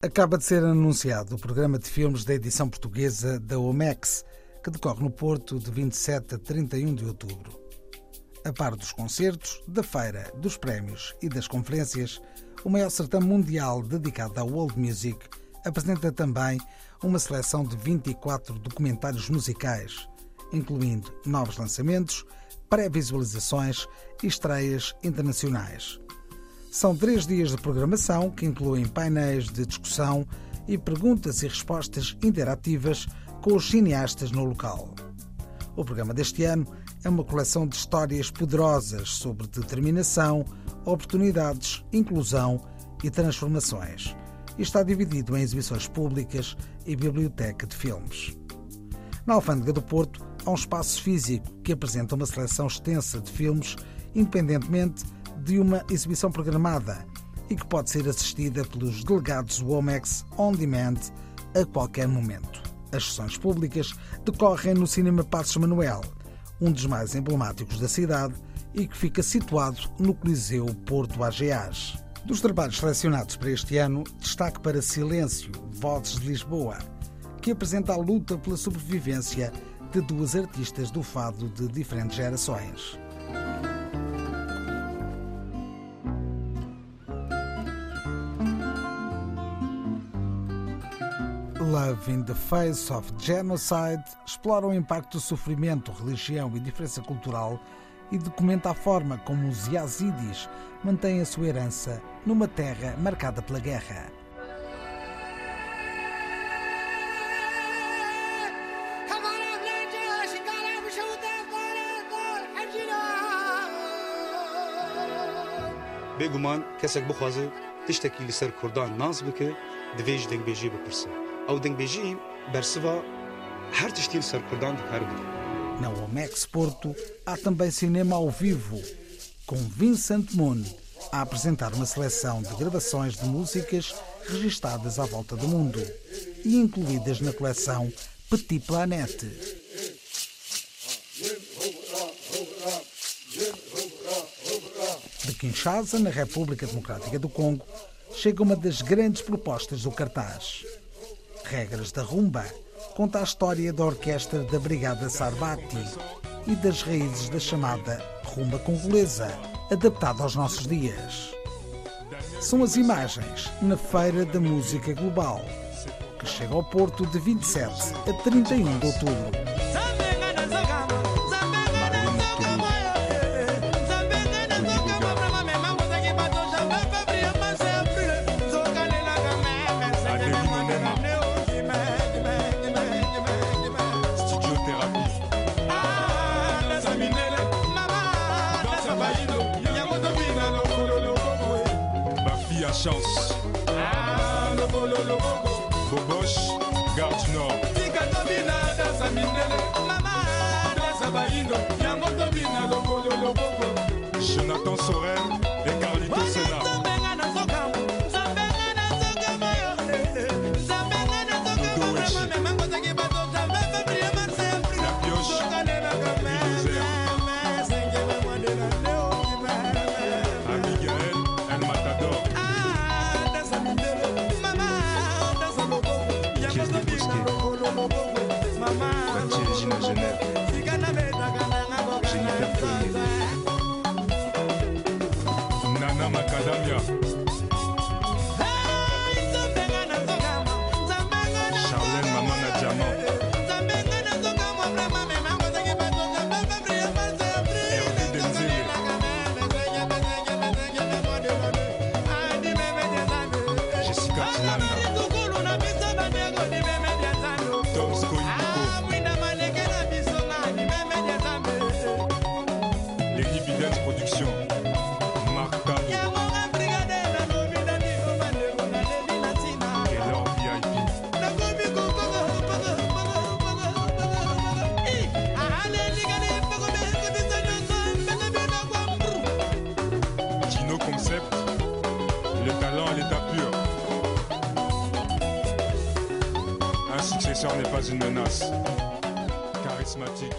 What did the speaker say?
Acaba de ser anunciado o programa de filmes da edição portuguesa da OMEX, que decorre no Porto de 27 a 31 de outubro. A par dos concertos, da feira, dos prémios e das conferências, o maior certame mundial dedicado à world music apresenta também uma seleção de 24 documentários musicais, incluindo novos lançamentos, pré-visualizações e estreias internacionais. São três dias de programação que incluem painéis de discussão e perguntas e respostas interativas com os cineastas no local. O programa deste ano é uma coleção de histórias poderosas sobre determinação, oportunidades, inclusão e transformações e está dividido em exibições públicas e biblioteca de filmes. Na Alfândega do Porto há um espaço físico que apresenta uma seleção extensa de filmes, independentemente de uma exibição programada e que pode ser assistida pelos delegados Womex On Demand a qualquer momento. As sessões públicas decorrem no Cinema Passos Manuel, um dos mais emblemáticos da cidade e que fica situado no Coliseu Porto AGAs. Dos trabalhos selecionados para este ano, destaque para Silêncio, Vozes de Lisboa, que apresenta a luta pela sobrevivência de duas artistas do fado de diferentes gerações. Love in the Face of Genocide explora o impacto do sofrimento, religião e diferença cultural e documenta a forma como os Yazidis mantêm a sua herança numa terra marcada pela guerra. بێگومان کەسێک بخوازێ تشتێکی لەسەر کوردان ناز بکە divêj dengbêjî bipirse. Ew dengbêjî bersiva her tiştî ser Kurdan dikar bike. Na Omex Porto há também cinema ao vivo, com Vincent Moon a apresentar uma seleção de gravações de músicas registadas à volta do mundo e incluídas na coleção Petit Planète. De Kinshasa, na República Democrática do Congo, chega uma das grandes propostas do cartaz. Regras da Rumba conta a história da orquestra da Brigada Sarbati e das raízes da chamada rumba congolesa, adaptada aos nossos dias. São as imagens na Feira da Música Global, que chega ao Porto de 27 a 31 de outubro. Chance. Boboche, Gare du Nord. Jonathan Sorel. pièce de Bosquet. La Théologie à Genève. Génie Nana Macadamia. Successeur n'est pas une menace. Charismatique.